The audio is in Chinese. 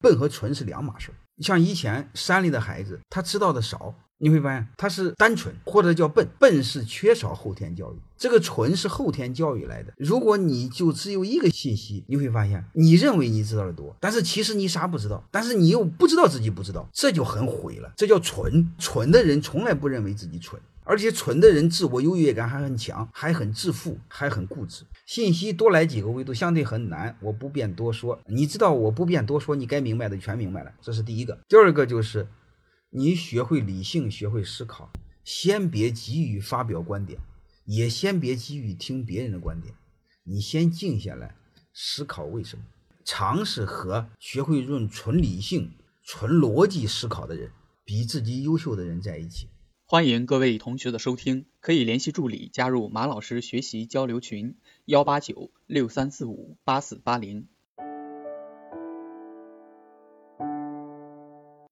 笨和纯是两码事儿。像以前山里的孩子，他知道的少，你会发现他是单纯或者叫笨。笨是缺少后天教育，这个蠢是后天教育来的。如果你就只有一个信息，你会发现你认为你知道的多，但是其实你啥不知道，但是你又不知道自己不知道，这就很毁了。这叫蠢。蠢的人从来不认为自己蠢。而且蠢的人自我优越感还很强，还很自负，还很固执。信息多来几个维度相对很难，我不便多说。你知道我不便多说，你该明白的全明白了。这是第一个。第二个就是你学会理性，学会思考，先别急于发表观点，也先别急于听别人的观点，你先静下来思考为什么。尝试和学会用纯理性、纯逻辑思考的人，比自己优秀的人在一起。欢迎各位同学的收听，可以联系助理加入马老师学习交流群：幺八九六三四五八四八零。